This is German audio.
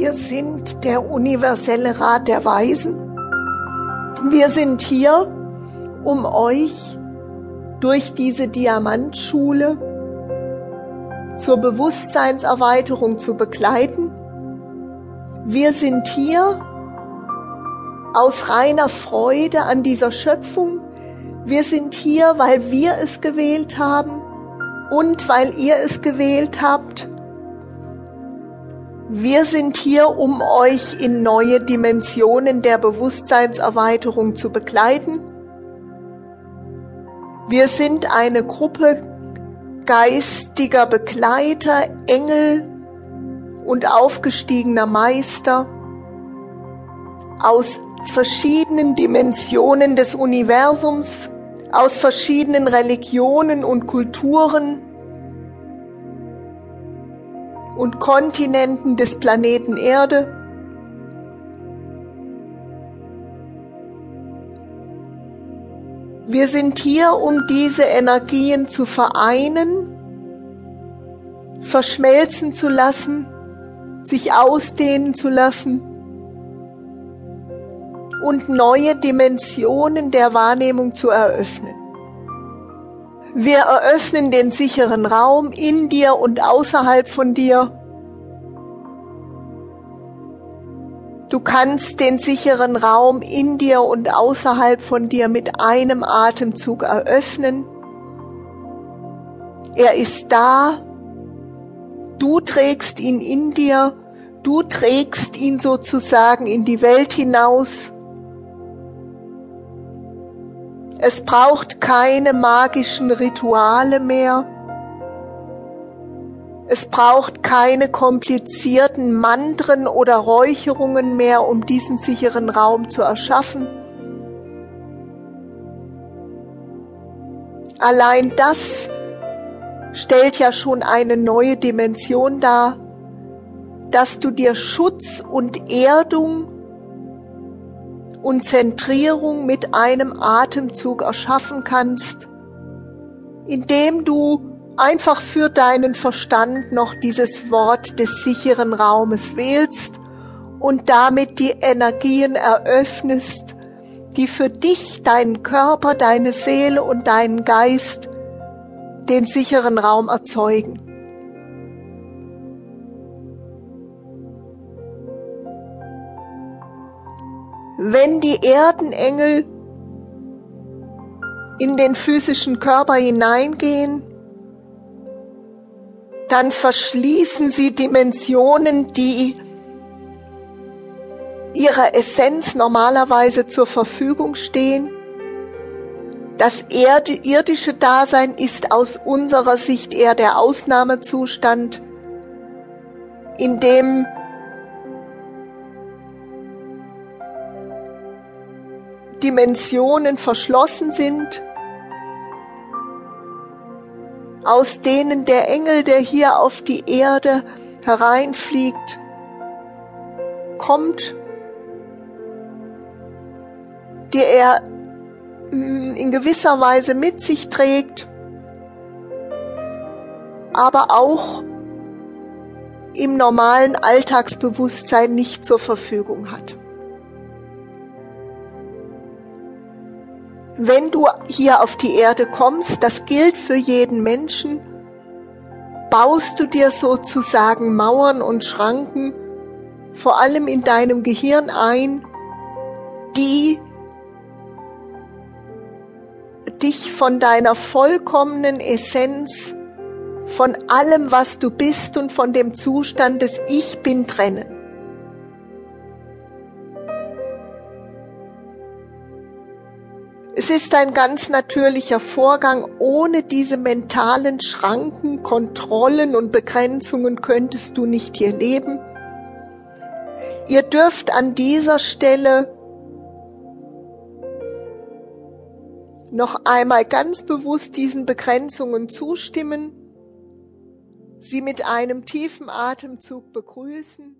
Wir sind der universelle Rat der Weisen. Wir sind hier, um euch durch diese Diamantschule zur Bewusstseinserweiterung zu begleiten. Wir sind hier aus reiner Freude an dieser Schöpfung. Wir sind hier, weil wir es gewählt haben und weil ihr es gewählt habt. Wir sind hier, um euch in neue Dimensionen der Bewusstseinserweiterung zu begleiten. Wir sind eine Gruppe geistiger Begleiter, Engel und aufgestiegener Meister aus verschiedenen Dimensionen des Universums, aus verschiedenen Religionen und Kulturen, und Kontinenten des Planeten Erde. Wir sind hier, um diese Energien zu vereinen, verschmelzen zu lassen, sich ausdehnen zu lassen und neue Dimensionen der Wahrnehmung zu eröffnen. Wir eröffnen den sicheren Raum in dir und außerhalb von dir. Du kannst den sicheren Raum in dir und außerhalb von dir mit einem Atemzug eröffnen. Er ist da. Du trägst ihn in dir. Du trägst ihn sozusagen in die Welt hinaus. Es braucht keine magischen Rituale mehr. Es braucht keine komplizierten Mantren oder Räucherungen mehr, um diesen sicheren Raum zu erschaffen. Allein das stellt ja schon eine neue Dimension dar, dass du dir Schutz und Erdung und Zentrierung mit einem Atemzug erschaffen kannst, indem du einfach für deinen Verstand noch dieses Wort des sicheren Raumes wählst und damit die Energien eröffnest, die für dich, deinen Körper, deine Seele und deinen Geist den sicheren Raum erzeugen. Wenn die Erdenengel in den physischen Körper hineingehen, dann verschließen sie Dimensionen, die ihrer Essenz normalerweise zur Verfügung stehen. Das irdische Dasein ist aus unserer Sicht eher der Ausnahmezustand, in dem Dimensionen verschlossen sind, aus denen der Engel, der hier auf die Erde hereinfliegt, kommt, die er hm, in gewisser Weise mit sich trägt, aber auch im normalen Alltagsbewusstsein nicht zur Verfügung hat. Wenn du hier auf die Erde kommst, das gilt für jeden Menschen, baust du dir sozusagen Mauern und Schranken, vor allem in deinem Gehirn ein, die dich von deiner vollkommenen Essenz, von allem, was du bist und von dem Zustand des Ich bin trennen. Es ist ein ganz natürlicher Vorgang. Ohne diese mentalen Schranken, Kontrollen und Begrenzungen könntest du nicht hier leben. Ihr dürft an dieser Stelle noch einmal ganz bewusst diesen Begrenzungen zustimmen, sie mit einem tiefen Atemzug begrüßen